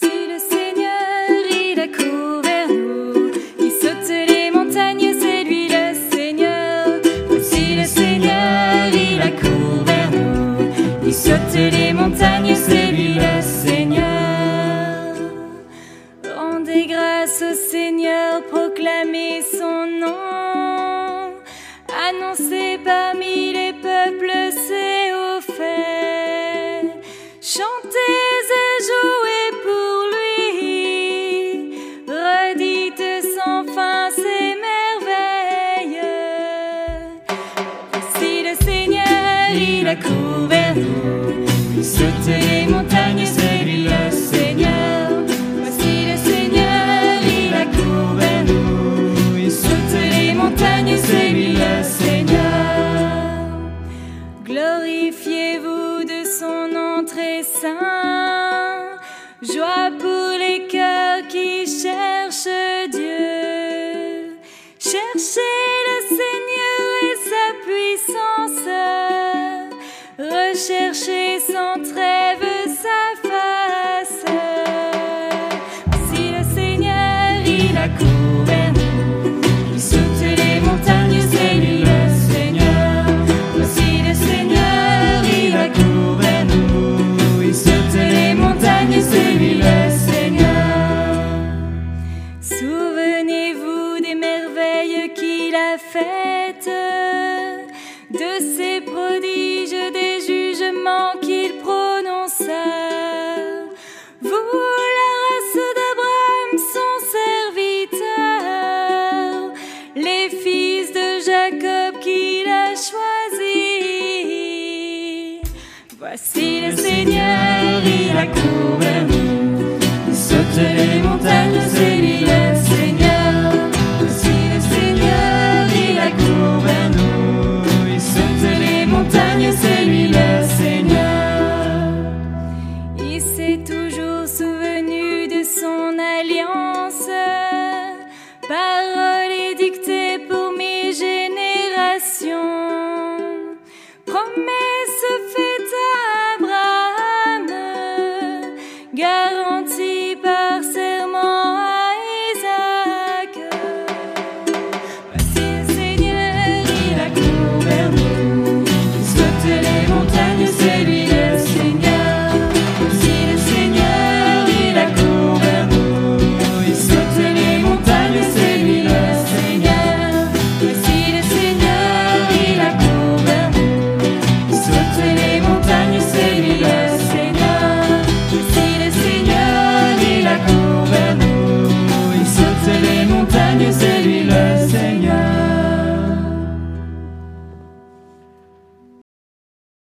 Voici le Seigneur, il vers nous. Il saute les montagnes, c'est lui le Seigneur. Voici le Seigneur, il accourt vers nous. Il saute les montagnes, c'est lui le Seigneur. Rendez grâce au Seigneur, proclamez son nom. Annoncez parmi il saute les montagnes, c'est lui le Seigneur. Voici le Seigneur, il accourt vers nous. Il les montagnes, c'est lui le Seigneur. Glorifiez-vous de son très saint. Joie pour les cœurs Recherchez sans trêve sa face. Si le Seigneur, il accourt vers nous. Il saute les montagnes, c'est lui le Seigneur. Voici le Seigneur, il accourt vers nous. Il saute les montagnes, c'est lui le Seigneur. Souvenez-vous des merveilles qu'il a faites, de ses prodiges, son serviteur, les fils de Jacob qu'il a choisis. Voici le Seigneur, il vers get